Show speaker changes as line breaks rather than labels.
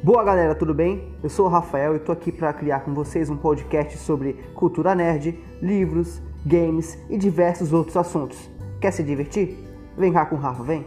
Boa galera, tudo bem? Eu sou o Rafael e tô aqui para criar com vocês um podcast sobre cultura nerd, livros, games e diversos outros assuntos. Quer se divertir? Vem cá com o Rafa, vem!